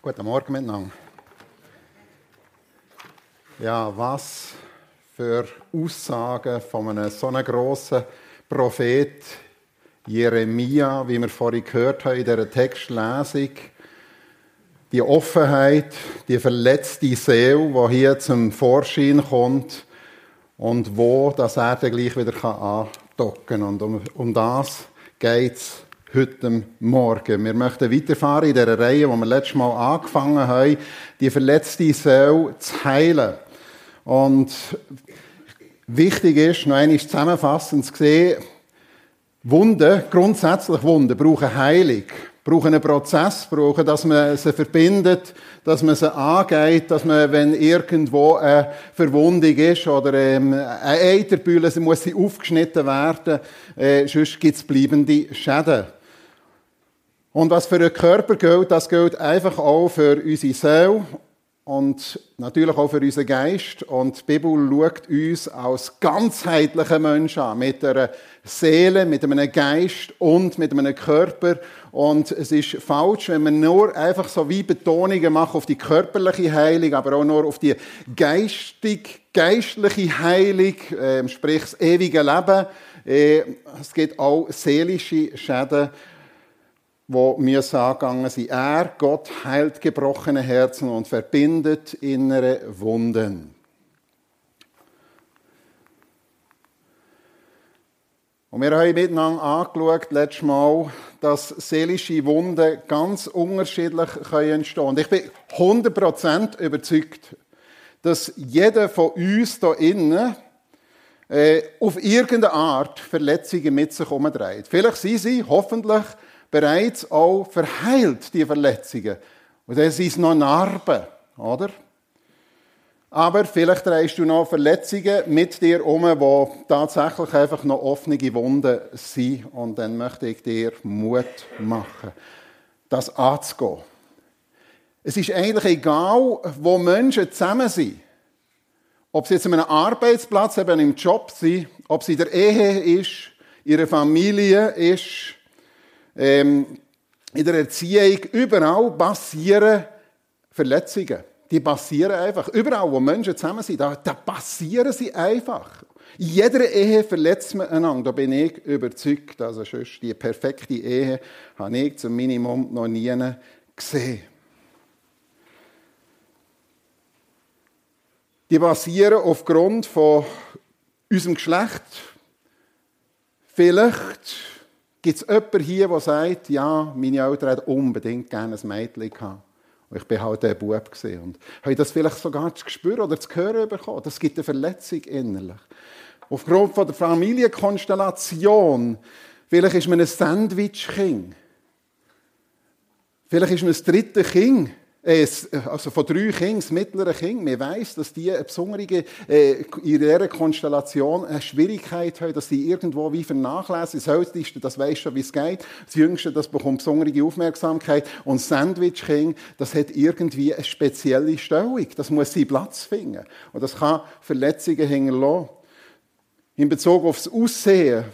Guten Morgen miteinander. Ja, was für Aussagen von einem so einem grossen Prophet Jeremia, wie wir vorhin gehört haben in dieser Textlesung. Die Offenheit, die verletzte Seele, die hier zum Vorschein kommt und wo das er dann gleich wieder andocken kann. Und um, um das geht es heute Morgen. Wir möchten weiterfahren in dieser Reihe, die wir letztes Mal angefangen haben, die verletzte Seele zu heilen. Und wichtig ist, noch einmal zusammenfassend zu sehen, Wunden, grundsätzlich Wunden, brauchen Heilung, brauchen einen Prozess, brauchen, dass man sie verbindet, dass man sie angeht, dass man, wenn irgendwo eine Verwundung ist oder ähm, eine Eiterbülle, sie muss sie aufgeschnitten werden, äh, sonst gibt es bleibende Schäden. Und was für den Körper gilt, das gilt einfach auch für unsere Seele und natürlich auch für unseren Geist. Und die Bibel schaut uns als ganzheitliche Menschen an, mit einer Seele, mit einem Geist und mit einem Körper. Und es ist falsch, wenn wir nur einfach so wie Betonungen machen auf die körperliche Heilung, aber auch nur auf die geistig, geistliche Heilung, äh, sprich das ewige Leben. Äh, es gibt auch seelische Schäden wo mir angegangen sind. Er, Gott, heilt gebrochene Herzen und verbindet innere Wunden. Und wir haben miteinander angeschaut, letztes Mal, dass seelische Wunden ganz unterschiedlich entstehen können. Und ich bin 100% überzeugt, dass jeder von uns hier innen äh, auf irgendeine Art Verletzungen mit sich umdreht. Vielleicht sind sie, hoffentlich, bereits auch verheilt, die Verletzungen. Und es noch Narben, oder? Aber vielleicht trägst du noch Verletzungen mit dir um, die tatsächlich einfach noch offene Wunden sind. Und dann möchte ich dir Mut machen, das anzugehen. Es ist eigentlich egal, wo Menschen zusammen sind. Ob sie jetzt an einem Arbeitsplatz, eben im Job sind, ob sie in der Ehe ist, ihre Familie ist, ähm, in der Erziehung, überall passieren Verletzungen. Die passieren einfach. Überall, wo Menschen zusammen sind, da, da passieren sie einfach. In jeder Ehe verletzt man einander. Da bin ich überzeugt. Also sonst die perfekte Ehe habe ich zum Minimum noch nie gesehen. Die basieren aufgrund von unserem Geschlecht. Vielleicht Gibt es jemanden hier, der sagt, ja, meine Eltern hätten unbedingt gerne ein Mädchen gehabt? Und ich war halt ein Bub. Und habe das vielleicht sogar zu spüren oder zu hören bekommen? Das gibt eine Verletzung innerlich. Aufgrund von der Familienkonstellation, vielleicht ist man ein Sandwich-King. Vielleicht ist man das dritte Kind also von drei Kindern, das mittlere Kind, man weiss, dass die eine besondere, äh, in ihrer Konstellation eine Schwierigkeit haben, dass sie irgendwo wie vernachlässigen. Das Älteste, das weiss schon, wie es geht. Das Jüngste, das bekommt besondere Aufmerksamkeit. Und das Sandwich-Kind, das hat irgendwie eine spezielle Stellung. Das muss seinen Platz finden. Und das kann Verletzungen hinterlassen. In Bezug auf das Aussehen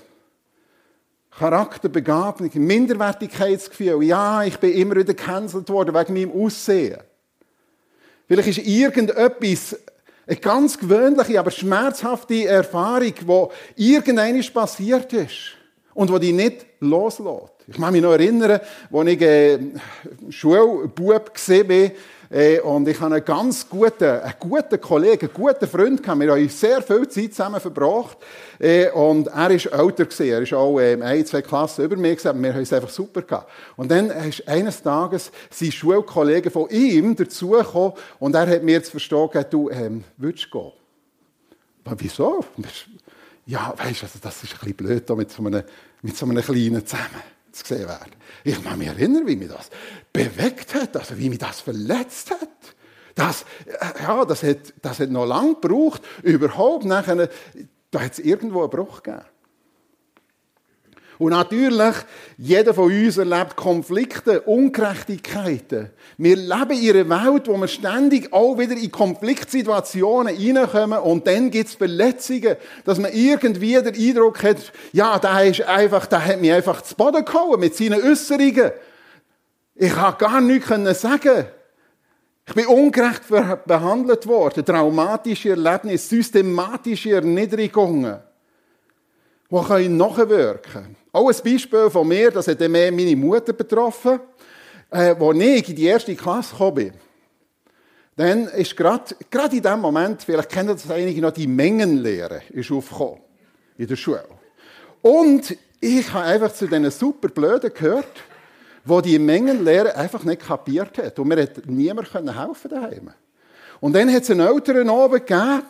Charakterbegabung, Minderwertigkeitsgefühl. Ja, ich bin immer wieder gecancelt worden wegen meinem Aussehen. Vielleicht ist irgendetwas, eine ganz gewöhnliche, aber schmerzhafte Erfahrung, die irgendeinem passiert ist und die dich nicht loslässt. Ich kann mich noch erinnern, als ich äh, Schulbub war, und ich habe einen ganz guten, einen guten Kollegen, einen guten Freund gehabt. Wir haben sehr viel Zeit zusammen verbracht. Und er war älter. Er ist auch ähm, ein, zwei Klassen über mir gewesen. Wir haben es einfach super gehabt. Und dann ist eines Tages sein Schulkollege von ihm dazugekommen und er hat mir zu verstehen du, ähm, willst du gehen? Aber wieso? Ja, weißt du, also das ist ein bisschen blöd, mit so einem, mit so einem Kleinen zusammen zu sehen werden. Ich kann mich erinnern, wie mich das bewegt hat, also wie mich das verletzt hat. Das, äh, ja, das hat, das hat noch lange gebraucht, überhaupt nachher, da hat es irgendwo einen Bruch gegeben. Und natürlich, jeder von uns erlebt Konflikte, Ungerechtigkeiten. Wir leben in einer Welt, wo wir ständig auch wieder in Konfliktsituationen reinkommen und dann gibt es Verletzungen, dass man irgendwie den Eindruck hat, ja, der ist einfach, der hat mich einfach zu Boden gehauen mit seinen Äußerungen. Ich kann gar nichts sagen. Ich bin ungerecht behandelt worden, traumatische Erlebnisse, systematische Erniedrigungen, die nachwirken können. Auch ein Beispiel von mir, das hat mehr meine Mutter betroffen, äh, als ich in die erste Klasse gekommen bin. Dann ist gerade, gerade in dem Moment, vielleicht kennen das einige noch, die Mengenlehre ist aufgekommen. In der Schule. Und ich habe einfach zu diesen super Blöden gehört, wo die Mengenlehre einfach nicht kapiert hat. Und mir hat niemand helfen daheim. Und dann hat es einen älteren oben gegeben,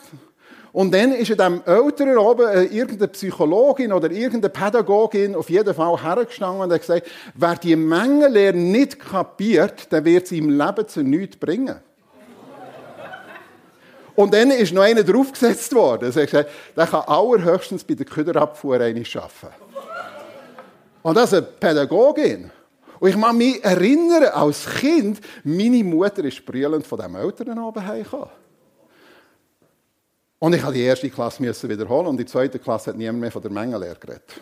und dann ist in diesem älteren oben äh, irgendeine Psychologin oder irgendeine Pädagogin auf jeden Fall hergestanden und hat gesagt, wer die Mengenlehre nicht kapiert, der wird sie im Leben zu nichts bringen. Und dann ist noch einer draufgesetzt worden. Er hat gesagt, der kann allerhöchstens bei der Köderabfuhr arbeiten. Und das ist eine Pädagogin. Und ich kann mich erinnern, als Kind, meine Mutter ist brüllend von diesem Eltern oben heimgekommen. Und ich musste die erste Klasse wiederholen und die zweite Klasse hat niemand mehr von der Mengenlehre geredet.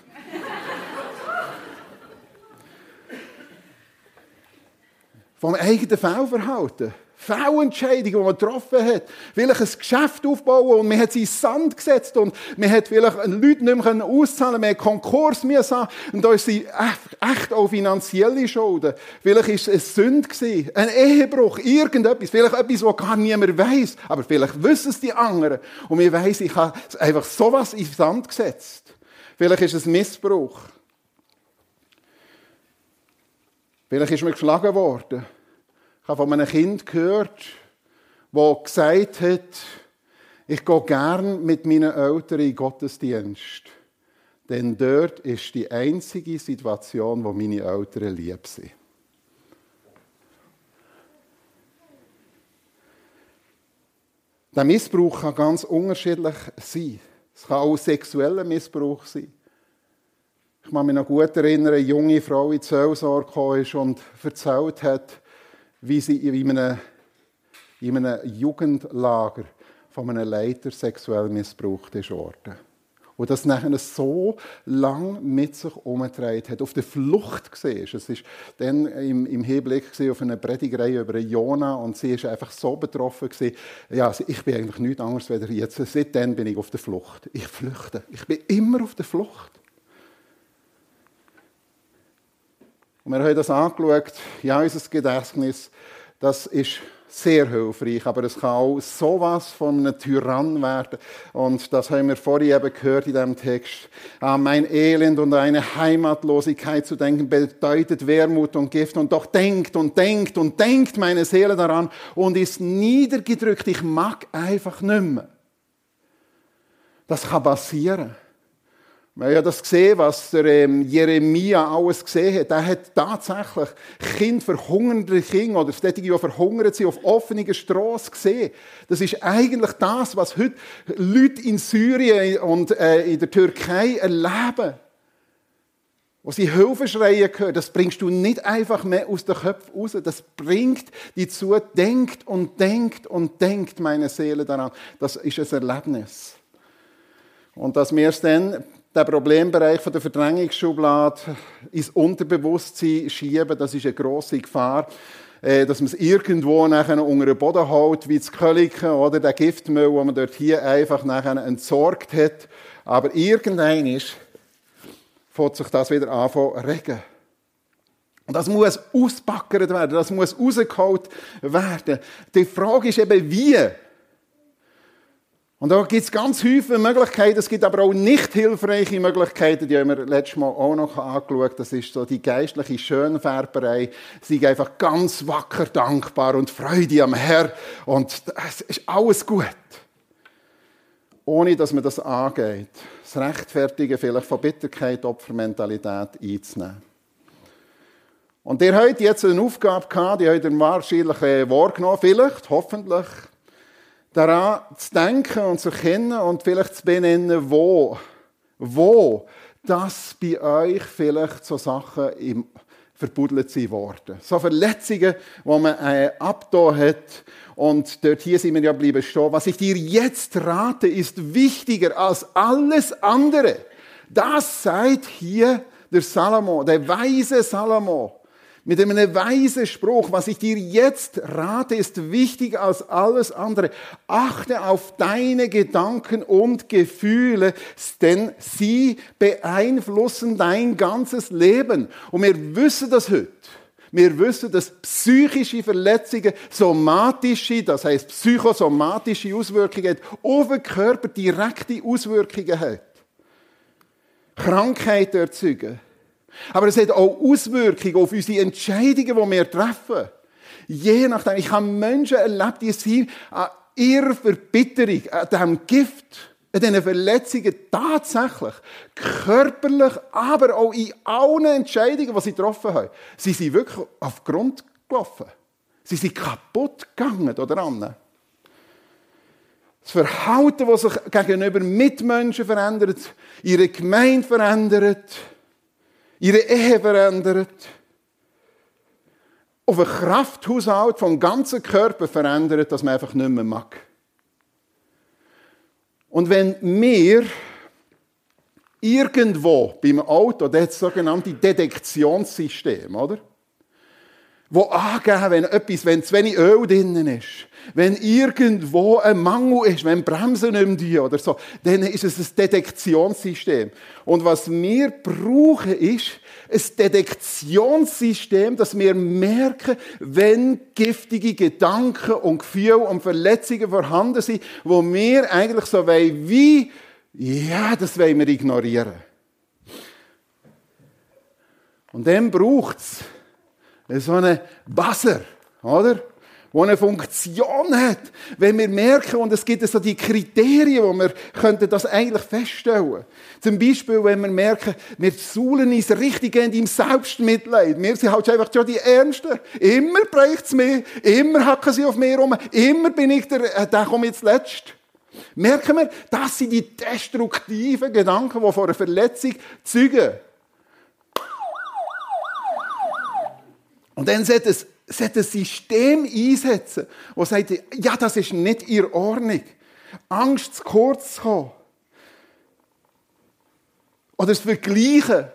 Vom eigenen Fehlverhalten. Fehlentscheidungen, die man getroffen hat. Vielleicht ein Geschäft aufbauen und man hat sie Sand gesetzt und man hat vielleicht Leute nicht mehr auszahlen man hat Konkurs müssen und da ist sie echt auch finanzielle Schulden. Vielleicht war es eine Sünde ein Ehebruch, irgendetwas, vielleicht etwas, was gar niemand weiß, aber vielleicht wissen es die anderen und man weiss, ich habe einfach sowas in Sand gesetzt. Vielleicht ist es Missbrauch. Vielleicht ist man geschlagen worden. Ich habe von einem Kind gehört, das gesagt hat, ich gehe gern mit meinen Eltern in Gottesdienst. Denn dort ist die einzige Situation, wo meine Eltern lieb sind. Der Missbrauch kann ganz unterschiedlich sein. Es kann auch sexueller Missbrauch sein. Ich kann mich noch gut erinnern, eine junge Frau in die Seelsorge und erzählt hat, wie sie in einem, in einem Jugendlager von einem Leiter sexuell missbraucht ist. Und das nachher so lang mit sich umgedreht hat, auf der Flucht war. Es war dann im, im Hinblick auf eine Predigerei über Jona und sie war einfach so betroffen. Gewesen. Ja, ich bin eigentlich nichts anderes als jetzt. Seitdem bin ich auf der Flucht. Ich flüchte. Ich bin immer auf der Flucht. Und wir haben das angeschaut, ja, unser Gedächtnis, das ist sehr hilfreich, aber es kann auch sowas von einem Tyrann werden. Und das haben wir vorhin eben gehört in diesem Text. An mein Elend und eine Heimatlosigkeit zu denken bedeutet Wermut und Gift. Und doch denkt und denkt und denkt meine Seele daran und ist niedergedrückt. Ich mag einfach nicht mehr. Das kann passieren. Wir haben ja das gesehen, was der ähm, Jeremia alles gesehen hat. Er hat tatsächlich Kind, verhungernde Kinder oder solche, die verhungert sind, auf offener Straße gesehen. Das ist eigentlich das, was heute Leute in Syrien und äh, in der Türkei erleben. Wo sie Hilfe schreien können, das bringst du nicht einfach mehr aus den Köpfen raus. Das bringt die zu, denkt und denkt und denkt meine Seele daran. Das ist ein Erlebnis. Und dass wir es dann den Problembereich von der Verdrängungsschublade ins Unterbewusstsein schieben, das ist eine grosse Gefahr äh, dass man es irgendwo nachher unter den Boden hält, wie das Köliken oder der Giftmüll, wo man dort hier einfach nachher entsorgt hat. Aber irgendein ist, fängt sich das wieder an zu regen. Und das muss auspackert werden, das muss rausgeholt werden. Die Frage ist eben, wie? Und da gibt es ganz viele Möglichkeiten. Es gibt aber auch nicht hilfreiche Möglichkeiten, die haben wir letztes Mal auch noch angeschaut. Das ist so die geistliche Schönfärberei. Sie einfach ganz wacker dankbar und Freude am Herr. Und es ist alles gut. Ohne, dass man das angeht. Das Rechtfertigen vielleicht von Bitterkeit, Opfermentalität einzunehmen. Und ihr habt jetzt eine Aufgabe gehabt, die habt ihr wahrscheinlich äh, wahrgenommen, vielleicht, hoffentlich daran zu denken und zu kennen und vielleicht zu benennen, wo, wo das bei euch vielleicht so Sachen im verbuddelt sind worden. So Verletzungen, die man äh, abgetan hat. Und dort hier sind wir ja bleiben stehen. Was ich dir jetzt rate, ist wichtiger als alles andere. Das seid hier der Salomo, der weise Salomo. Mit einem weisen Spruch, was ich dir jetzt rate, ist wichtiger als alles andere. Achte auf deine Gedanken und Gefühle, denn sie beeinflussen dein ganzes Leben. Und wir wissen das heute. Wir wissen, dass psychische Verletzungen somatische, das heißt psychosomatische Auswirkungen auf den Körper direkte Auswirkungen haben. Krankheiten erzeugen. Aber es hat auch Auswirkungen auf unsere Entscheidungen, die wir treffen. Je nachdem, ich habe Menschen erlebt, die sind an ihrer Verbitterung, an diesem Gift, an diesen Verletzungen tatsächlich, körperlich, aber auch in allen Entscheidungen, die sie getroffen haben, sie sind wirklich auf Grund gelaufen. Sie sind kaputt gegangen, oder? Das Verhalten, das sich gegenüber Mitmenschen verändert, ihre Gemeinde verändert, ihre Ehe verändert, auf einen Krafthaushalt vom ganzen Körper verändert, dass man einfach nicht mehr mag. Und wenn wir irgendwo beim Auto, das sogenannte Detektionssystem, oder? Wo angeben, wenn etwas, wenn zu wenig Öl drinnen ist, wenn irgendwo ein Mangel ist, wenn Bremsen nicht mehr oder so, dann ist es ein Detektionssystem. Und was wir brauchen, ist ein Detektionssystem, dass wir merken, wenn giftige Gedanken und Gefühle und Verletzungen vorhanden sind, wo wir eigentlich so wollen, wie, ja, das wollen wir ignorieren. Und dann braucht es so einen Buzzer, oder? wo eine Funktion hat. Wenn wir merken, und es gibt so die Kriterien, wo wir könnten das eigentlich feststellen. Zum Beispiel, wenn wir merken, wir suhlen uns richtig im Selbstmitleid. Wir sind halt einfach schon die Ernsten. Immer bräuchte es mich. Immer hacken sie auf mir rum. Immer bin ich der, äh, der kommt jetzt letzt. Merken wir, das sind die destruktiven Gedanken, die vor einer Verletzung zeugen. Und dann sollte es sollte ein System einsetzen, das sagt, ja, das ist nicht in Ordnung. Angst zu kurz zu kommen. Oder das Vergleichen.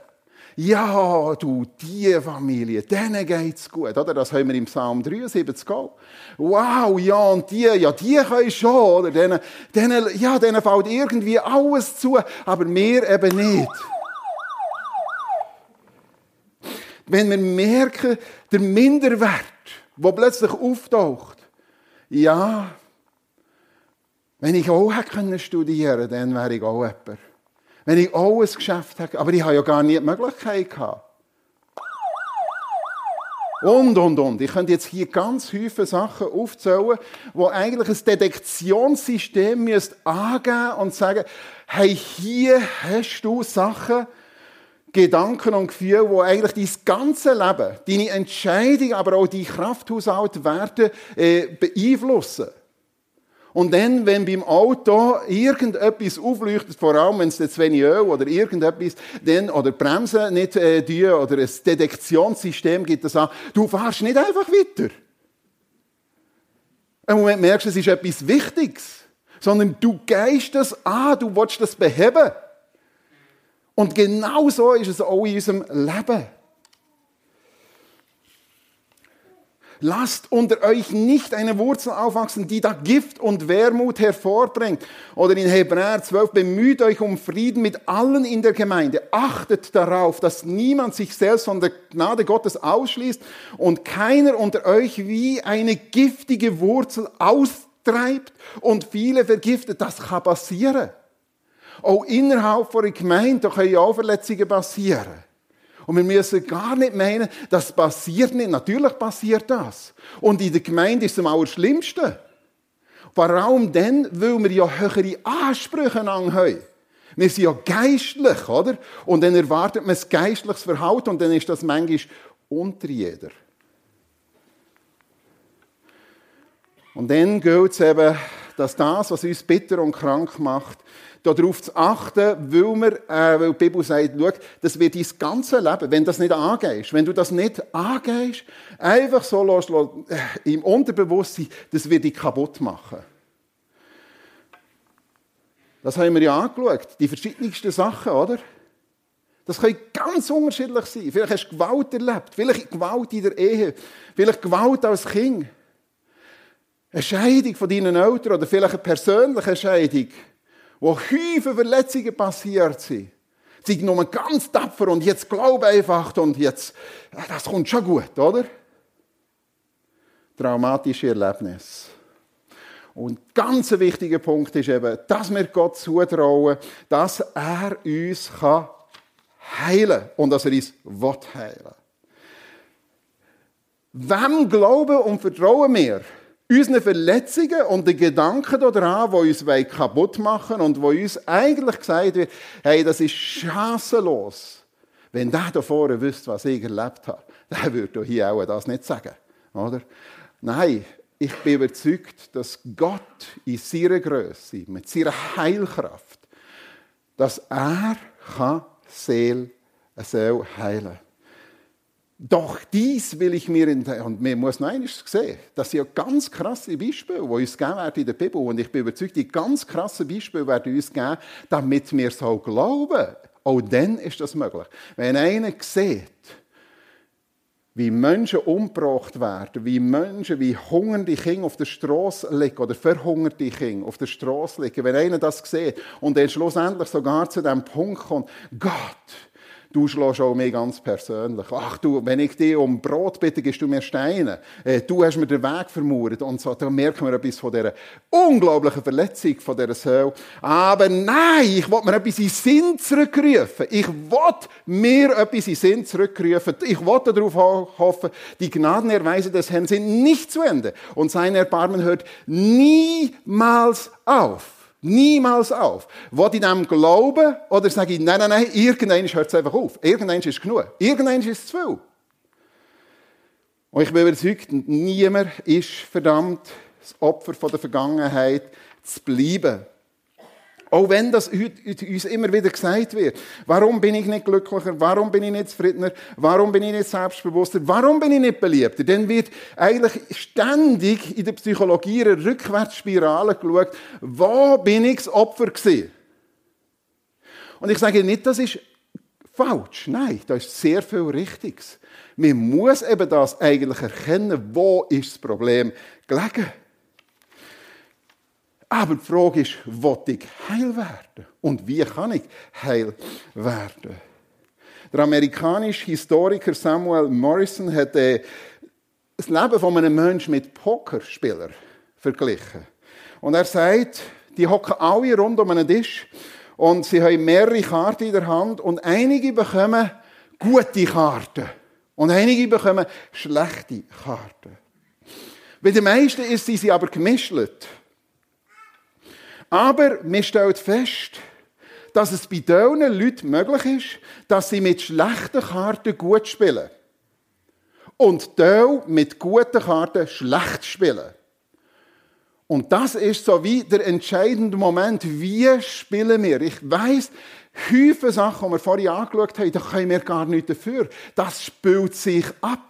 Ja, du, diese Familie, denen geht's gut. Oder? Das haben wir im Psalm 73 auch. Wow, ja, und die, ja, die können schon. Oder? Denen, denen, ja, denen fällt irgendwie alles zu, aber mir eben nicht. Wenn wir merken, der Minderwert, der plötzlich auftaucht, ja, wenn ich auch hätte studieren können, dann wäre ich auch jemand. Wenn ich auch ein Geschäft hätte, aber ich habe ja gar nicht die Möglichkeit gehabt. Und, und, und. Ich könnte jetzt hier ganz viele Sachen aufzählen, wo eigentlich ein Detektionssystem müsste angeben und sagen, hey, hier hast du Sachen, Gedanken und Gefühle, die eigentlich dein ganze Leben, deine Entscheidung, aber auch dein Krafthaushalt werden äh, beeinflussen. Und dann, wenn beim Auto irgendetwas aufleuchtet, vor allem wenn es zu wenig Öl oder irgendetwas, dann, oder Bremsen nicht äh, tun, oder ein Detektionssystem gibt es an, du fährst nicht einfach weiter. Im Moment merkst du, es ist etwas Wichtiges, sondern du gehst das an, du willst das beheben. Und genau so ist es auch in unserem Leben. Lasst unter euch nicht eine Wurzel aufwachsen, die da Gift und Wermut hervorbringt. Oder in Hebräer 12, bemüht euch um Frieden mit allen in der Gemeinde. Achtet darauf, dass niemand sich selbst von der Gnade Gottes ausschließt und keiner unter euch wie eine giftige Wurzel austreibt und viele vergiftet. Das kann passieren. Auch innerhalb einer Gemeinde können auch Verletzungen passieren. Und wir müssen gar nicht meinen, das passiert nicht. Natürlich passiert das. Und in der Gemeinde ist es am allerschlimmsten. Allem dann, weil wir ja höhere Ansprüche haben. Wir sind ja geistlich, oder? Und dann erwartet man ein geistliches Verhalten und dann ist das manchmal unter jeder. Und dann gilt es eben, dass das, was uns bitter und krank macht, darauf zu achten, weil, wir, äh, weil die Bibel sagt, schau, das wird dein ganze Leben, wenn das nicht angehst, wenn du das nicht angehst, einfach so lässt, äh, im Unterbewusstsein, das wird dich kaputt machen. Das haben wir ja angeschaut, die verschiedensten Sachen, oder? Das kann ganz unterschiedlich sein. Vielleicht hast du Gewalt erlebt, vielleicht Gewalt in der Ehe, vielleicht Gewalt als Kind. Eine Scheidung von deinen Eltern oder vielleicht eine persönliche Scheidung, wo Häufen Verletzungen passiert sind. Sie nur ganz tapfer und jetzt glaub einfach und jetzt, das kommt schon gut, oder? Traumatische Erlebnis. Und ganz ein wichtiger Punkt ist eben, dass wir Gott zutrauen, dass er uns kann heilen kann und dass er uns will heilen Wem glauben und vertrauen wir? Unseren Verletzungen und den Gedanken daran, die uns kaputt machen und wo uns eigentlich gesagt wird, hey, das ist chancenlos. Wenn der da vorne wüsste, was ich erlebt habe, der würde hier auch das nicht sagen. Oder? Nein, ich bin überzeugt, dass Gott in seiner Größe, mit seiner Heilkraft, dass er kann Seele, Seele heilen kann. Doch dies will ich mir in der, und man muss noch eines sehen, das sind ja ganz krasse Beispiele, die uns gegeben werden in der Bibel. Und ich bin überzeugt, die ganz krassen Beispiele werden uns geben, damit wir so glauben. Auch dann ist das möglich. Wenn einer sieht, wie Menschen umgebracht werden, wie Menschen, wie hungernde Kinder auf der Straße liegen oder verhungerte Kinder auf der Straße liegen, wenn einer das sieht und dann schlussendlich sogar zu dem Punkt kommt, Gott, Du schlägst auch mich ganz persönlich. Ach du, wenn ich dich um Brot bitte, gibst du mir Steine. Äh, du hast mir den Weg vermauert. Und so, da merken wir etwas von dieser unglaublichen Verletzung von dieser Seele. Aber nein, ich will mir etwas in Sinn zurückrufen. Ich will mir etwas in Sinn zurückrufen. Ich will darauf hoffen, die Gnadenerweise des Herrn sind nicht zu Ende. Und sein Erbarmen hört niemals auf. Niemals auf. Will ich dem glauben oder sage ich, nein, nein, nein, irgendwann hört es einfach auf. Irgendwann ist genug. Irgendwann ist es zu viel. Und ich bin überzeugt, niemand ist verdammt, das Opfer von der Vergangenheit zu bleiben. Auch wenn das uns immer wieder gesagt wird. Warum bin ich nicht glücklicher? Warum bin ich nicht zufriedener? Warum bin ich nicht selbstbewusster? Warum bin ich nicht beliebter? Dann wird eigentlich ständig in der Psychologie eine Rückwärtsspirale geschaut. Wo bin ich das Opfer gewesen? Und ich sage nicht, das ist falsch. Nein, da ist sehr viel Richtiges. Man muss eben das eigentlich erkennen, wo ist das Problem gelegen. Aber die Frage ist, will ich heil werden? Und wie kann ich heil werden? Der amerikanische Historiker Samuel Morrison hat äh, das Leben von einem Menschen mit Pokerspielern verglichen. Und er sagt, die hocken alle rund um einen Tisch und sie haben mehrere Karten in der Hand und einige bekommen gute Karten und einige bekommen schlechte Karten. Bei den meisten ist sie aber gemischt. Aber man stellt fest, dass es bei diesen Leuten möglich ist, dass sie mit schlechten Karten gut spielen. Und die mit guten Karten schlecht spielen. Und das ist so wie der entscheidende Moment. Wie spielen wir? Ich weiss, Häufen Sachen, die wir vorhin angeschaut haben, da können wir gar nichts dafür. Das spielt sich ab.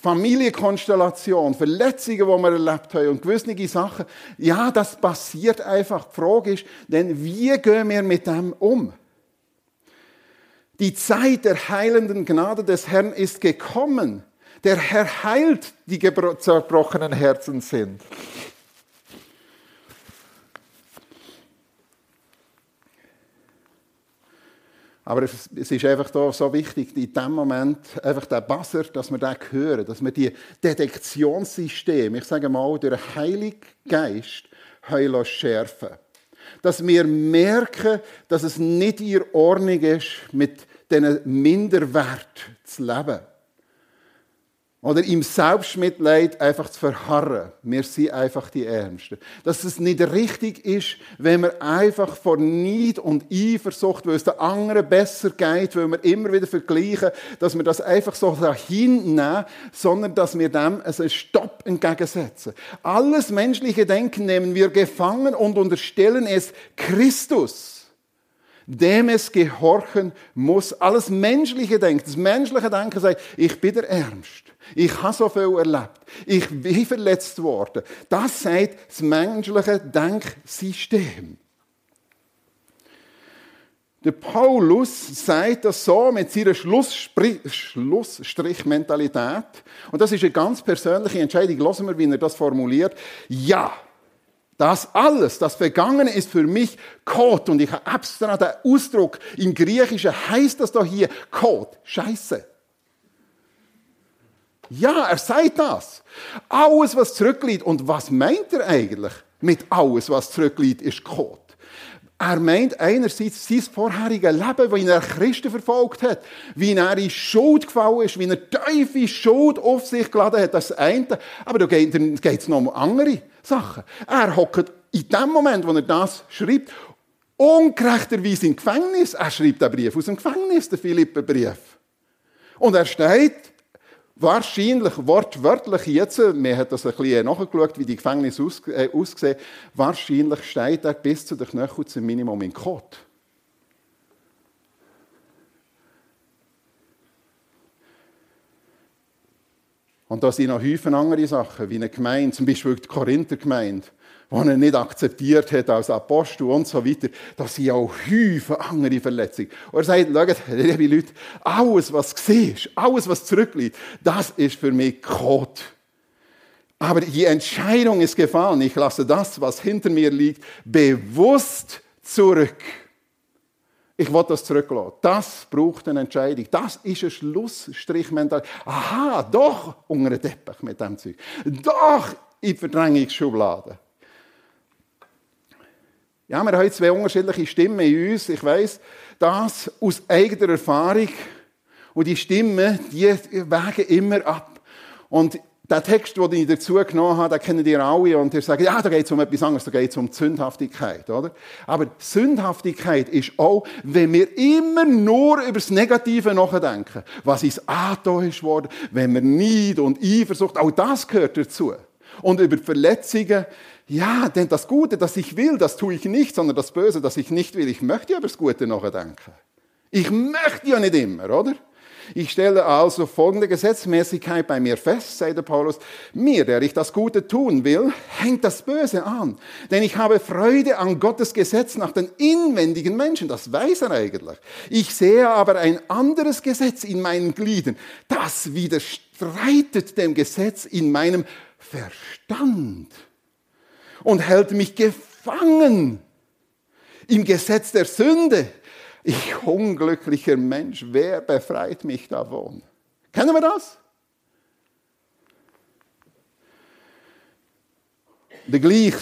Familienkonstellation, Verletzungen, die wir erlebt haben und gewisse Sachen. Ja, das passiert einfach. Die Frage ist, denn wie gehen wir mit dem um? Die Zeit der heilenden Gnade des Herrn ist gekommen. Der Herr heilt die zerbrochenen Herzen sind. Aber es ist einfach da so wichtig, in dem Moment einfach der Buzzer, dass wir den hören, dass wir die Detektionssysteme, ich sage mal, durch den Heiligen Geist schärfen Dass wir merken, dass es nicht in Ordnung ist, mit diesen Minderwert zu leben. Oder im Selbstmitleid einfach zu verharren. Wir sind einfach die Ärmsten. Dass es nicht richtig ist, wenn wir einfach vor Neid und Eifersucht, weil es den anderen besser geht, weil wir immer wieder vergleichen, dass wir das einfach so hinnehmen, sondern dass wir dem einen Stopp entgegensetzen. Alles menschliche Denken nehmen wir gefangen und unterstellen es Christus dem es gehorchen muss. Alles menschliche Denken, das menschliche Denken sagt, ich bin der Ärmste. Ich habe so viel erlebt. Ich bin verletzt worden. Das sagt das menschliche Denksystem. Der Paulus sagt das so mit seiner Schlussstrichmentalität. Und das ist eine ganz persönliche Entscheidung. Lassen wir, wie er das formuliert. Ja, das alles, das Vergangene ist für mich Kot. Und ich habe extra den Ausdruck im Griechischen heißt das doch hier Kot. Scheiße. Ja, er sagt das. Alles, was zurückliegt. Und was meint er eigentlich mit alles, was zurückliegt, ist Kot? Er meint einerseits sein vorheriges Leben, wie er Christen verfolgt hat, wie er in Schuld gefallen ist, wie er tiefe Schuld auf sich geladen hat, das eine. Aber da geht es noch um andere Sachen. Er hockt in dem Moment, wo er das schreibt, ungerechterweise im Gefängnis. Er schreibt den Brief aus dem Gefängnis, den Philipperbrief. Und er steht wahrscheinlich wortwörtlich jetzt, wir haben das ein bisschen nachgeschaut, wie die Gefängnisse aus, äh, aussehen, wahrscheinlich steht er bis zu den Knöcheln zum Minimum in Kot. Und da sind noch Häufen andere Sachen, wie eine Gemeinde, zum Beispiel die Korinther Gemeinde die er nicht akzeptiert hat als Apostel und so weiter, das sind auch Häufen andere Verletzungen. Und er sagt, schaut, liebe Leute, alles, was siehst, alles, was zurückliegt, das ist für mich Gott. Aber die Entscheidung ist gefallen. Ich lasse das, was hinter mir liegt, bewusst zurück. Ich will das zurücklassen. Das braucht eine Entscheidung. Das ist ein Schlussstrich mental. Aha, doch unter den Teppich mit dem Zeug. Doch in die Verdrängungsschublade. Ja, wir haben zwei unterschiedliche Stimmen in uns. Ich weiß das aus eigener Erfahrung. Und die Stimmen, die wägen immer ab. Und der Text, den ich dazu genommen habe, den kennen ihr alle. Und ihr sagt, ja, da geht es um etwas anderes, da geht es um Sündhaftigkeit, oder? Aber Sündhaftigkeit ist auch, wenn wir immer nur über das Negative nachdenken. Was ist angetan ist worden, wenn wir Neid und Eifersucht, auch das gehört dazu. Und über die Verletzungen, ja, denn das Gute, das ich will, das tue ich nicht, sondern das Böse, das ich nicht will. Ich möchte ja das Gute nachdenken. Ich möchte ja nicht immer, oder? Ich stelle also folgende Gesetzmäßigkeit bei mir fest, sagt der Paulus. Mir, der ich das Gute tun will, hängt das Böse an. Denn ich habe Freude an Gottes Gesetz nach den inwendigen Menschen. Das weiß er eigentlich. Ich sehe aber ein anderes Gesetz in meinen Gliedern. Das widerstreitet dem Gesetz in meinem Verstand und hält mich gefangen im Gesetz der Sünde. Ich unglücklicher Mensch, wer befreit mich davon? Kennen wir das? Der Gleich,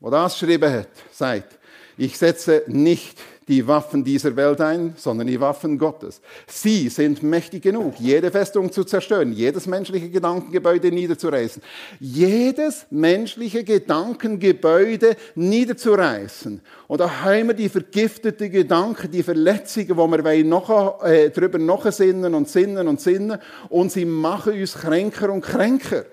wo das geschrieben hat, sagt, ich setze nicht die Waffen dieser Welt ein, sondern die Waffen Gottes. Sie sind mächtig genug, jede Festung zu zerstören, jedes menschliche Gedankengebäude niederzureißen, jedes menschliche Gedankengebäude niederzureißen. Und da haben wir die vergifteten Gedanken, die Verletzungen, wo wir noch, äh, drüber nachsinnen und sinnen und sinnen und sie machen uns kränker und kränker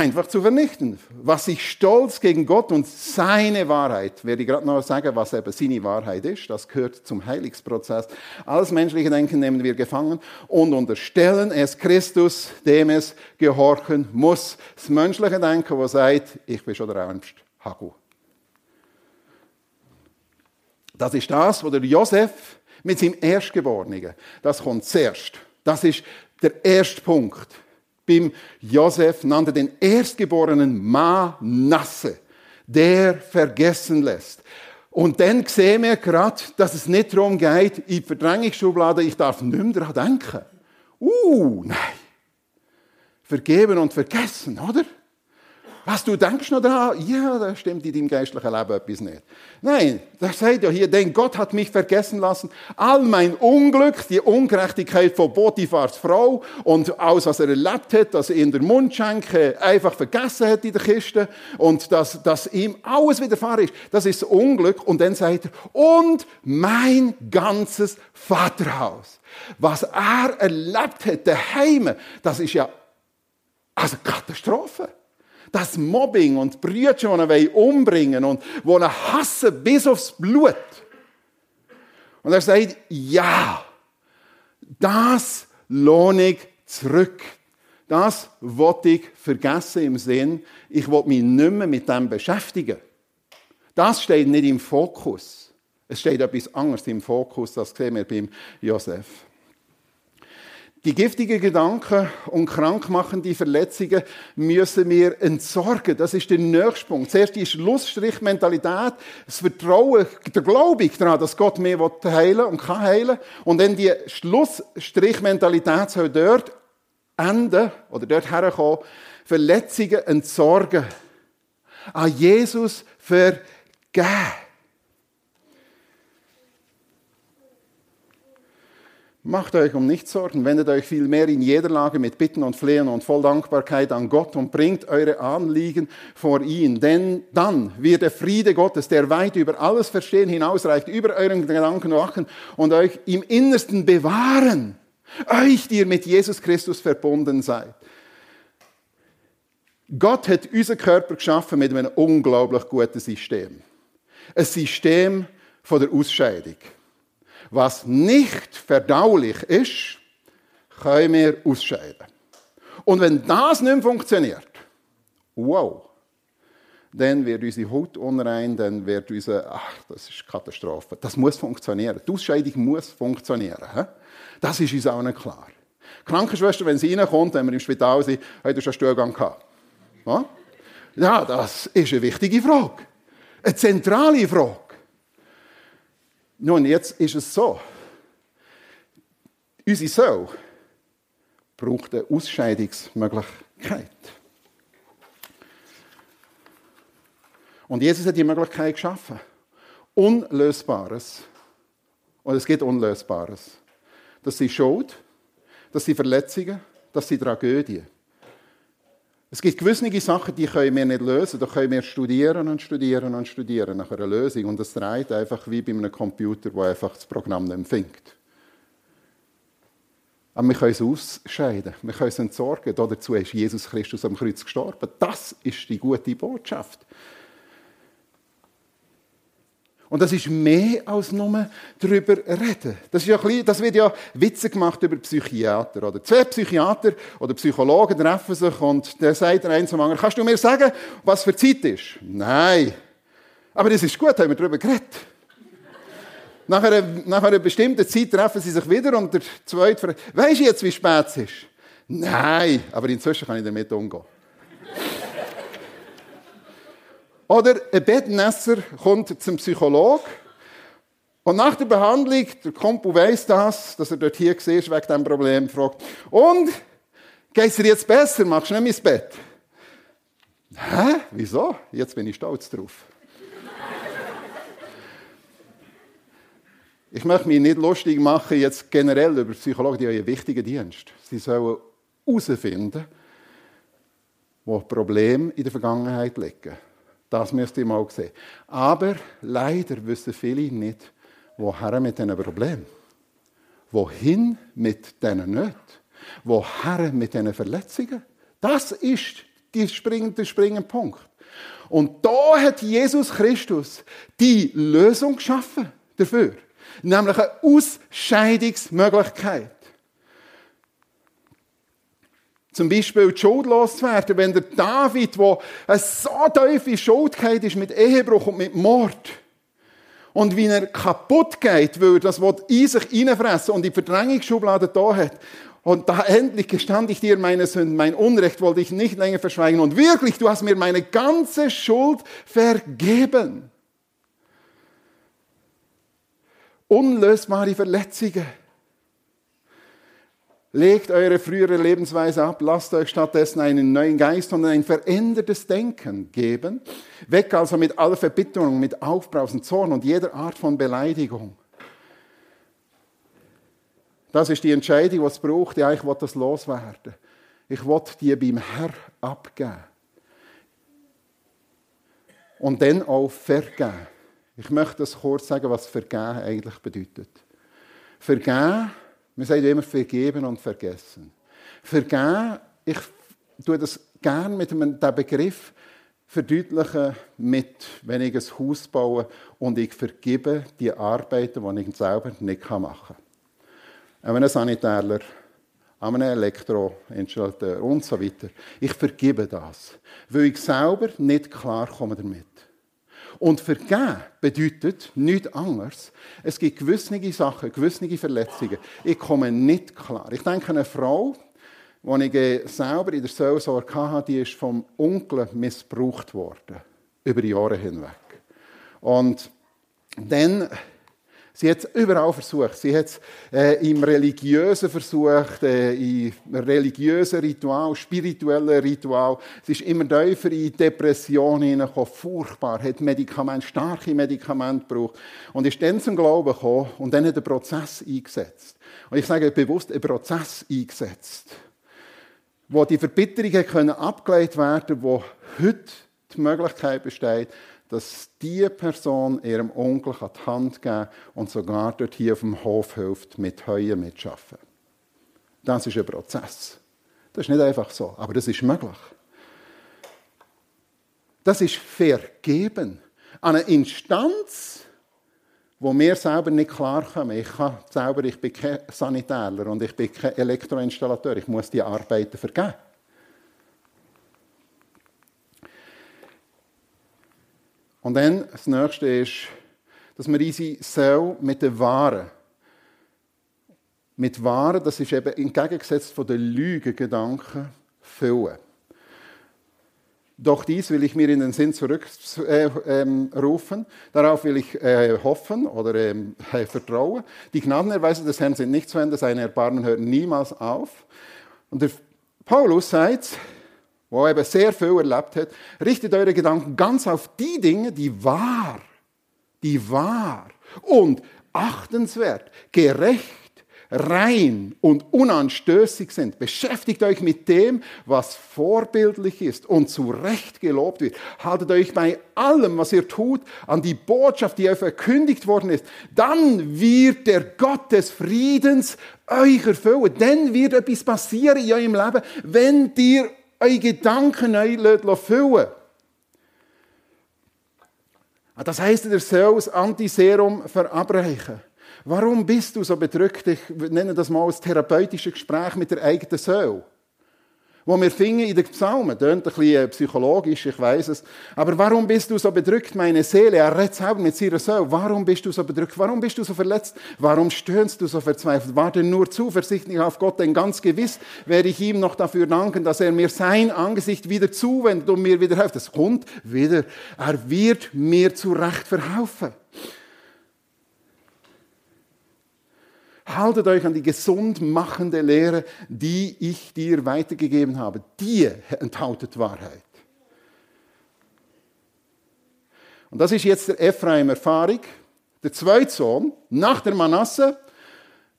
einfach zu vernichten. Was ich stolz gegen Gott und seine Wahrheit, werde ich gerade noch sagen, was eben seine Wahrheit ist, das gehört zum Heiligsprozess. Alles menschliche Denken nehmen wir gefangen und unterstellen es Christus, dem es gehorchen muss. Das menschliche Denken, das sagt, ich bin schon der Ernst, Hagu. Das ist das, was der Josef mit seinem Erstgeborenen, das kommt zuerst. Das ist der erste Punkt beim Josef nannte den erstgeborenen Manasse, der vergessen lässt. Und dann sehen wir gerade, dass es nicht darum geht, in Verdrängungsschublade, ich darf nicht mehr daran denken. Uh, nein. Vergeben und vergessen, oder? Was, du denkst noch daran? Ja, da stimmt in deinem geistlichen Leben etwas nicht. Nein, das sagt ja hier, denn Gott hat mich vergessen lassen. All mein Unglück, die Ungerechtigkeit von Potiphars Frau und alles, was er erlebt hat, dass er in der Mundschenke einfach vergessen hat in der Kiste und dass, dass ihm alles widerfahren ist, das ist das Unglück. Und dann sagt er, und mein ganzes Vaterhaus. Was er erlebt hat, daheim, das ist ja also Katastrophe das Mobbing und Brüder, die ihn umbringen und die ihn hassen bis aufs Blut. Und er sagt, ja, das lohne ich zurück. Das wollte ich vergessen im Sinn, ich will mich nicht mehr mit dem beschäftigen. Das steht nicht im Fokus. Es steht etwas anderes im Fokus, das sehen wir beim Josef. Die giftigen Gedanken und krankmachende Verletzungen müssen wir entsorgen. Das ist der nächste Punkt. Zuerst die Schlussstrichmentalität, das Vertrauen, der Glaube daran, dass Gott mehr heilen und kann heilen. Und dann die Schlussstrichmentalität soll dort enden oder dort herkommen, Verletzungen entsorgen. An Jesus vergeben. Macht euch um nichts Sorgen, wendet euch vielmehr in jeder Lage mit Bitten und Flehen und voll Dankbarkeit an Gott und bringt eure Anliegen vor ihn. Denn dann wird der Friede Gottes, der weit über alles Verstehen hinausreicht, über euren Gedanken wachen und euch im Innersten bewahren. Euch, die ihr mit Jesus Christus verbunden seid. Gott hat unseren Körper geschaffen mit einem unglaublich guten System. Ein System von der Ausscheidung. Was nicht verdaulich ist, können wir ausscheiden. Und wenn das nicht mehr funktioniert, wow, dann wird unsere Haut unrein, dann wird unser, ach, das ist Katastrophe. Das muss funktionieren. Die Ausscheidung muss funktionieren. Das ist uns auch nicht klar. Die Krankenschwester, wenn sie reinkommt, wenn wir im Spital sind, hat er schon Stuhlgang gehabt. Ja, das ist eine wichtige Frage. Eine zentrale Frage. Nun, jetzt ist es so. Unsere Soul braucht eine Ausscheidungsmöglichkeit. Und Jesus hat die Möglichkeit geschaffen. Unlösbares. Und es gibt Unlösbares. Das sind Schuld, das sind Verletzungen, das sind Tragödien. Es gibt gewisse Sachen, die können wir nicht lösen. Da können wir studieren und studieren und studieren nach einer Lösung. Und das dreht einfach wie bei einem Computer, der einfach das Programm nicht empfängt. Aber wir können es ausscheiden, wir können es entsorgen. Dazu ist Jesus Christus am Kreuz gestorben. Das ist die gute Botschaft. Und das ist mehr als nur darüber reden. Das, ist ja bisschen, das wird ja Witze gemacht über Psychiater. Oder zwei Psychiater oder Psychologen treffen sich und der sagt der eine zum anderen, kannst du mir sagen, was für Zeit ist? Nein. Aber das ist gut, haben wir darüber geredet. Nach einer, nach einer bestimmten Zeit treffen sie sich wieder und der zweite fragt, weisst du jetzt, wie spät es ist? Nein, aber inzwischen kann ich damit umgehen. Oder ein Bettnässer kommt zum Psychologen und nach der Behandlung, der Kumpel weiss das, dass er dort hier war wegen diesem Problem, fragt, und, geht es dir jetzt besser, machst du nicht mein Bett? Hä? Wieso? Jetzt bin ich stolz drauf. ich möchte mich nicht lustig machen, jetzt generell über Psychologen, die haben einen wichtigen Dienst. Sie sollen herausfinden, wo Probleme in der Vergangenheit liegen. Das müsst ihr mal sehen. Aber leider wissen viele nicht, woher mit diesen Problemen. Wohin mit diesen Nöten? Woher mit diesen Verletzungen? Das ist der springende, springende Punkt. Und da hat Jesus Christus die Lösung geschaffen dafür. Nämlich eine Ausscheidungsmöglichkeit. Zum Beispiel die Schuld loszuwerden, wenn der David, der eine so tiefe Schuld ist mit Ehebruch und mit Mord, und wie er kaputt geht, weil das Wort in sich reinfressen und die Verdrängungsschublade da hat. Und da endlich gestand ich dir meine Sünden, mein Unrecht wollte ich nicht länger verschweigen. Und wirklich, du hast mir meine ganze Schuld vergeben. Unlösbare Verletzungen. Legt eure frühere Lebensweise ab, lasst euch stattdessen einen neuen Geist und ein verändertes Denken geben. Weg also mit aller Verbitterung, mit Aufbrausen, Zorn und jeder Art von Beleidigung. Das ist die Entscheidung, was es braucht. Ja, ich will das loswerden. Ich will die beim Herr abgeben. Und dann auch vergeben. Ich möchte das kurz sagen, was vergeben eigentlich bedeutet. Vergeben wir sagen immer vergeben und vergessen. Vergeben, ich tue das gerne mit dem Begriff verdeutlichen mit, wenn ich ein Haus baue und ich vergebe die Arbeiten, die ich selber nicht machen kann. An einem Sanitärler, an einem Elektroinstallateur und so weiter. Ich vergebe das, weil ich selber nicht damit. Und vergeben bedeutet nichts anderes. Es gibt gewisse Sachen, gewisse Verletzungen. Ich komme nicht klar. Ich denke an eine Frau, die ich äh, selber in der Seelsorge hatte, die ist vom Onkel missbraucht worden. Über Jahre hinweg. Und dann Sie hat es überall versucht. Sie hat es äh, im Religiösen versucht, äh, im religiösen Ritual, spirituellen Ritual. Sie ist immer tiefer in Depressionen hineingekommen, furchtbar, hat Medikamente, starke Medikamente gebraucht und ist dann zum Glauben gekommen und dann hat er einen Prozess eingesetzt. Und ich sage bewusst, einen Prozess eingesetzt, wo die Verbitterungen können abgelegt werden wo heute die Möglichkeit besteht, dass diese Person ihrem Onkel die Hand geben und sogar dort hier auf dem Hof hilft, mit Heuen mitschaffen. Das ist ein Prozess. Das ist nicht einfach so, aber das ist möglich. Das ist vergeben. An eine Instanz, wo mir selber nicht klarkommen. Ich kann selber, ich bin kein Sanitärer und ich bin kein Elektroinstallateur. Ich muss die Arbeiten vergeben. Und dann das nächste ist, dass wir unsere Seele mit den Waren, mit Waren, das ist eben entgegengesetzt von den Lügengedanken, füllen. Doch dies will ich mir in den Sinn zurückrufen. Äh, ähm, Darauf will ich äh, hoffen oder äh, vertrauen. Die Gnadenerweise des Herrn sind nicht zu Ende, seine Erbarmen hören niemals auf. Und der Paulus sagt, wo er eben sehr viel erlebt hat, richtet eure Gedanken ganz auf die Dinge, die wahr, die wahr und achtenswert, gerecht, rein und unanstößig sind. Beschäftigt euch mit dem, was vorbildlich ist und zu Recht gelobt wird. Haltet euch bei allem, was ihr tut, an die Botschaft, die euch verkündigt worden ist. Dann wird der Gott des Friedens euch erfüllen. Dann wird etwas passieren in eurem Leben, wenn ihr eure Gedanken neu füllen ah, Das heisst, ihr soll das Antiserum verabreichen. Warum bist du so bedrückt? Ich nenne das mal als therapeutisches Gespräch mit der eigenen Seele wo wir finden in den Psalmen. Tönt ein bisschen äh, psychologisch, ich weiß es. Aber warum bist du so bedrückt, meine Seele? Er redet selber mit seiner Seele. Warum bist du so bedrückt? Warum bist du so verletzt? Warum stöhnst du so verzweifelt? Warte nur zuversichtlich auf Gott, denn ganz gewiss werde ich ihm noch dafür danken, dass er mir sein Angesicht wieder zuwendet und mir wieder hilft. Es kommt wieder. Er wird mir zurecht verhaufen. Haltet euch an die gesund machende Lehre, die ich dir weitergegeben habe. Die enthautet Wahrheit. Und das ist jetzt der Ephraim-Erfahrung. Der zweite Sohn, nach der Manasse,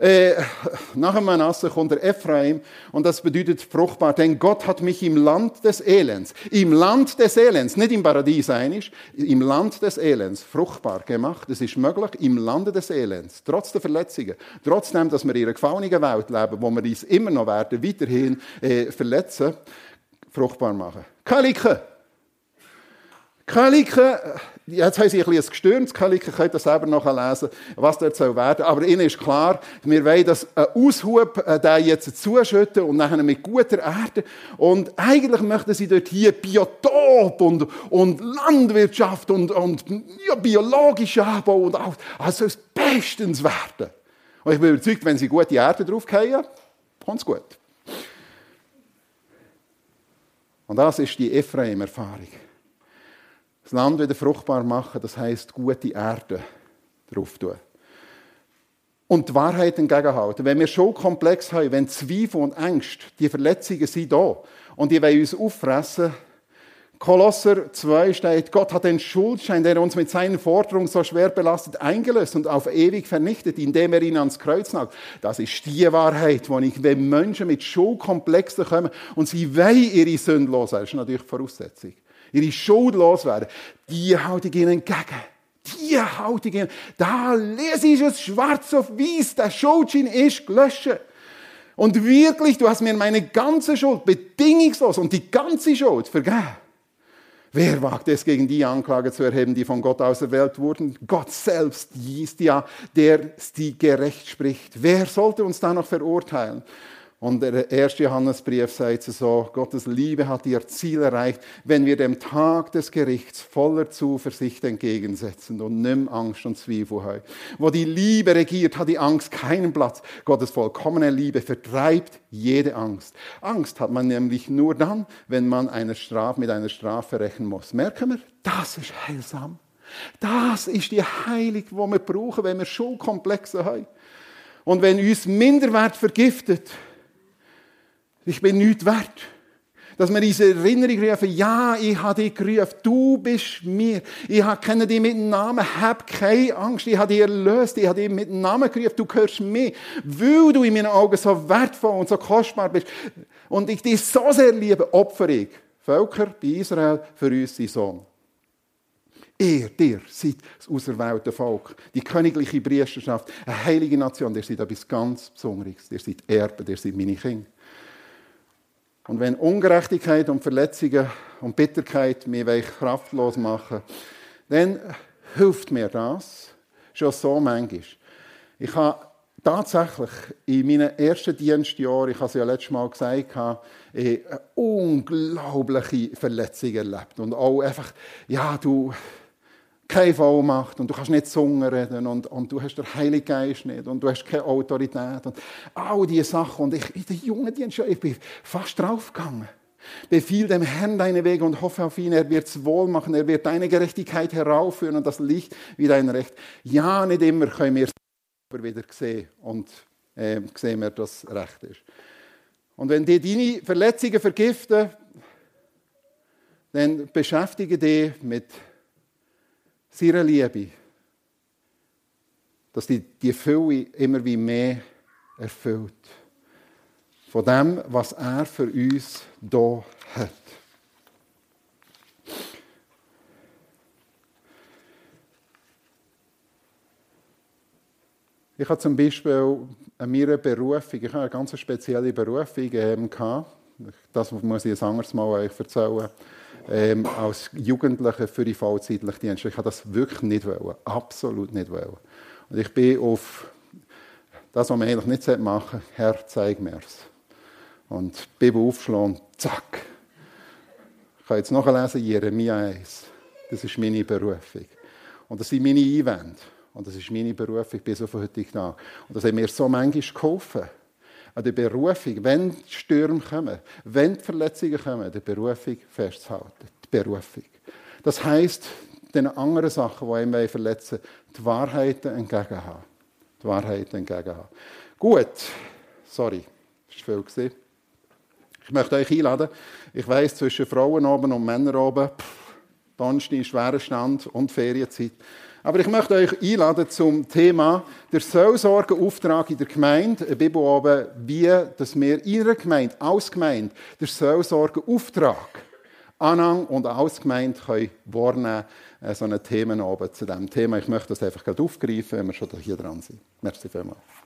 äh, nach dem Manasse kommt der Ephraim und das bedeutet fruchtbar, denn Gott hat mich im Land des Elends, im Land des Elends, nicht im Paradies einig, im Land des Elends fruchtbar gemacht. Es ist möglich, im Lande des Elends, trotz der Verletzungen, trotzdem, dass wir in einer gefallenen Welt leben, wo wir uns immer noch werden, weiterhin äh, verletzen, fruchtbar machen. Kalike! Kalike Jetzt haben sie ein bisschen ein gestürmtes Kalik, ihr könnt das selber noch lesen, was dort soll werden. Aber ihnen ist klar, wir wollen das äh, Aushub, äh, den jetzt zuschütten und nachher mit guter Erde. Und eigentlich möchten sie dort hier Biotop und, und Landwirtschaft und, und ja, biologischer Anbau und auch, also es bestens werden. Und ich bin überzeugt, wenn sie gute Erde draufgehen, kommt es gut. Und das ist die Ephraim-Erfahrung. Das Land wieder fruchtbar machen, das heißt gute Erde drauf tun. Und die Wahrheit entgegenhalten. Wenn wir schon komplex haben, wenn Zweifel und Ängste, die Verletzungen sind da und die wollen uns auffressen, Kolosser 2 steht, Gott hat den Schuldschein, der uns mit seinen Forderungen so schwer belastet, eingelöst und auf ewig vernichtet, indem er ihn ans Kreuz nagelt. Das ist die Wahrheit, wo ich, wenn Menschen mit Schuldkomplexen kommen und sie wollen ihre Sünde los, das ist natürlich die Voraussetzung ihre Schuld loswerden, die halte ich ihnen entgegen. Die halte ich ihnen. Da lese ich es schwarz auf weiß. Der Schuldschein ist gelöscht. Und wirklich, du hast mir meine ganze Schuld bedingungslos und die ganze Schuld vergeben. Wer wagt es, gegen die Anklage zu erheben, die von Gott auserwählt wurden? Gott selbst ist ja, der die gerecht spricht. Wer sollte uns da noch verurteilen? Und der erste Johannesbrief sagt so, Gottes Liebe hat ihr Ziel erreicht, wenn wir dem Tag des Gerichts voller Zuversicht entgegensetzen und nimm Angst und Zweifel haben. Wo die Liebe regiert, hat die Angst keinen Platz. Gottes vollkommene Liebe vertreibt jede Angst. Angst hat man nämlich nur dann, wenn man eine Strafe mit einer Strafe rechnen muss. Merken wir, das ist heilsam. Das ist die Heilung, die wir brauchen, wenn wir Schuldkomplexe haben. Und wenn uns Minderwert vergiftet, ich bin nichts wert. Dass wir diese Erinnerung rufen, ja, ich habe dich gerufen, du bist mir. Ich kenne dich mit Namen, hab keine Angst, ich habe dich erlöst, ich habe dich mit Namen gerufen, du gehörst mir. Weil du in meinen Augen so wertvoll und so kostbar bist und ich dich so sehr liebe, opfer ich Völker bei Israel für uns sein Sohn. Ihr, dir, seid das auserwählte Volk, die königliche Priesterschaft, eine heilige Nation, ihr seid etwas ganz Besonderes, ihr seid Erben, ihr seid meine Kinder. Und wenn Ungerechtigkeit und Verletzungen und Bitterkeit mich kraftlos machen, dann hilft mir das schon so manchmal. Ich habe tatsächlich in meinen ersten Dienstjahren, ich habe es ja letztes Mal gesagt, eine unglaubliche Verletzung erlebt. Und auch einfach, ja, du keine Vollmacht und du kannst nicht Zungen reden und, und du hast den Heiligen Geist nicht und du hast keine Autorität und all diese Sachen. Und ich, der jungen Dienst, ich bin fast draufgegangen. Befiehl dem Herrn deine Wege und hoffe auf ihn. Er wird es wohl machen. Er wird deine Gerechtigkeit heraufführen und das Licht wie dein Recht. Ja, nicht immer können wir es wieder sehen und äh, sehen wir, dass recht ist. Und wenn die deine Verletzungen vergiften, dann beschäftige dich mit seiner Liebe, dass die, die Fülle immer wie mehr erfüllt. Von dem, was er für uns da hat. Ich habe zum Beispiel an meiner Berufung, ich habe eine ganz spezielle Berufung ähm, gehabt. Das muss ich ein anderes Mal euch erzählen ähm, als Jugendlicher für die vollzeitliche Dienste. Ich habe das wirklich nicht wollen. Absolut nicht wollen. Und ich bin auf das, was man eigentlich nicht machen sollte, Herr, zeig mir es. Und die Bibel aufschlagen, zack. Ich kann jetzt nachlesen, Jeremia 1. Das ist meine Berufung. Und das sind meine Einwände. Und das ist meine Berufung bis auf heutigen Tag. Und das hat mir so manchmal geholfen an der Berufung, wenn Stürme kommen, wenn Verletzungen kommen, der Berufung festzuhalten. Die Berufung. Das heisst, den anderen Sachen, die einen verletzen, die Wahrheiten entgegenhaben. Die Wahrheiten entgegenhaben. Gut, sorry, das war viel. Ich möchte euch einladen. Ich weiss, zwischen Frauen oben und Männern oben, Donnerstag, schwerer Stand und Ferienzeit. Aber ich möchte euch einladen zum Thema der Seelsorgeauftrag in der Gemeinde. Eine Bibel oben, wie dass wir in der Gemeinde, als Gemeinde, der Seelsorgeauftrag Anhang und als Gemeinde können wahrnehmen, äh, so ein Thema oben zu diesem Thema. Ich möchte das einfach gerade aufgreifen, wenn wir schon hier dran sind. Merci vielmals.